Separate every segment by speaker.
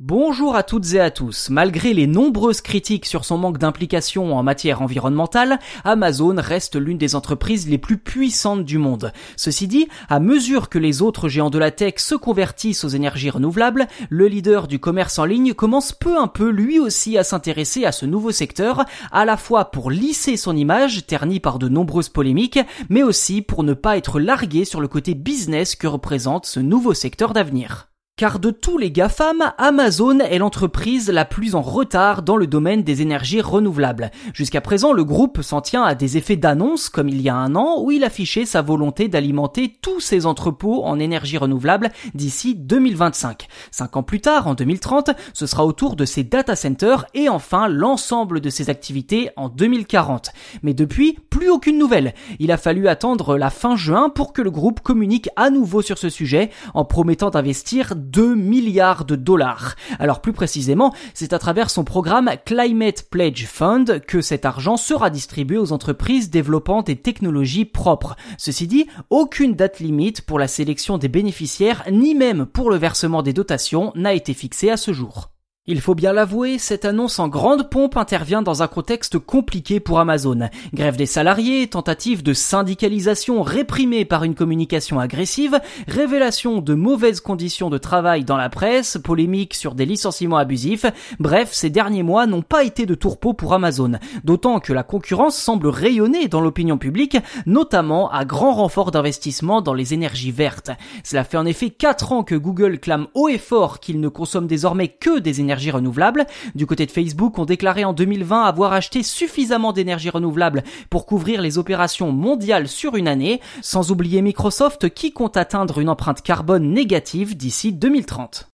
Speaker 1: Bonjour à toutes et à tous. Malgré les nombreuses critiques sur son manque d'implication en matière environnementale, Amazon reste l'une des entreprises les plus puissantes du monde. Ceci dit, à mesure que les autres géants de la tech se convertissent aux énergies renouvelables, le leader du commerce en ligne commence peu à peu lui aussi à s'intéresser à ce nouveau secteur, à la fois pour lisser son image, ternie par de nombreuses polémiques, mais aussi pour ne pas être largué sur le côté business que représente ce nouveau secteur d'avenir. Car de tous les GAFAM, Amazon est l'entreprise la plus en retard dans le domaine des énergies renouvelables. Jusqu'à présent, le groupe s'en tient à des effets d'annonce, comme il y a un an, où il affichait sa volonté d'alimenter tous ses entrepôts en énergie renouvelable d'ici 2025. Cinq ans plus tard, en 2030, ce sera au tour de ses data centers et enfin l'ensemble de ses activités en 2040. Mais depuis, plus aucune nouvelle. Il a fallu attendre la fin juin pour que le groupe communique à nouveau sur ce sujet, en promettant d'investir 2 milliards de dollars. Alors plus précisément, c'est à travers son programme Climate Pledge Fund que cet argent sera distribué aux entreprises développant des technologies propres. Ceci dit, aucune date limite pour la sélection des bénéficiaires ni même pour le versement des dotations n'a été fixée à ce jour. Il faut bien l'avouer, cette annonce en grande pompe intervient dans un contexte compliqué pour Amazon. Grève des salariés, tentative de syndicalisation réprimée par une communication agressive, révélation de mauvaises conditions de travail dans la presse, polémique sur des licenciements abusifs. Bref, ces derniers mois n'ont pas été de tourpeau pour Amazon. D'autant que la concurrence semble rayonner dans l'opinion publique, notamment à grand renfort d'investissement dans les énergies vertes. Cela fait en effet 4 ans que Google clame haut et fort qu'il ne consomme désormais que des énergies renouvelables. Du côté de Facebook, on déclarait en 2020 avoir acheté suffisamment d'énergie renouvelable pour couvrir les opérations mondiales sur une année, sans oublier Microsoft qui compte atteindre une empreinte carbone négative d'ici 2030.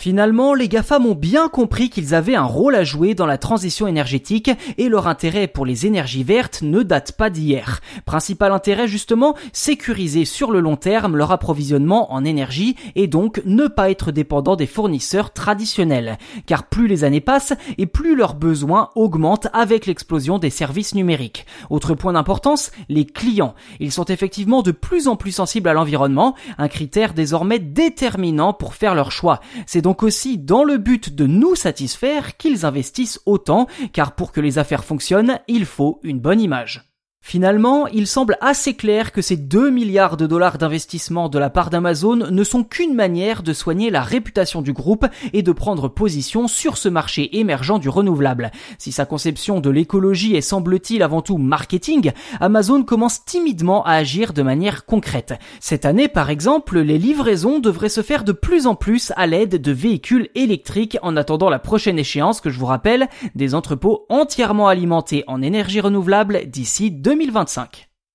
Speaker 1: Finalement, les GAFAM ont bien compris qu'ils avaient un rôle à jouer dans la transition énergétique et leur intérêt pour les énergies vertes ne date pas d'hier. Principal intérêt justement, sécuriser sur le long terme leur approvisionnement en énergie et donc ne pas être dépendant des fournisseurs traditionnels. Car plus les années passent et plus leurs besoins augmentent avec l'explosion des services numériques. Autre point d'importance, les clients. Ils sont effectivement de plus en plus sensibles à l'environnement, un critère désormais déterminant pour faire leur choix. C'est aussi dans le but de nous satisfaire qu'ils investissent autant, car pour que les affaires fonctionnent, il faut une bonne image. Finalement, il semble assez clair que ces 2 milliards de dollars d'investissement de la part d'Amazon ne sont qu'une manière de soigner la réputation du groupe et de prendre position sur ce marché émergent du renouvelable. Si sa conception de l'écologie est semble-t-il avant tout marketing, Amazon commence timidement à agir de manière concrète. Cette année, par exemple, les livraisons devraient se faire de plus en plus à l'aide de véhicules électriques en attendant la prochaine échéance que je vous rappelle, des entrepôts entièrement alimentés en énergie renouvelable d'ici 2025.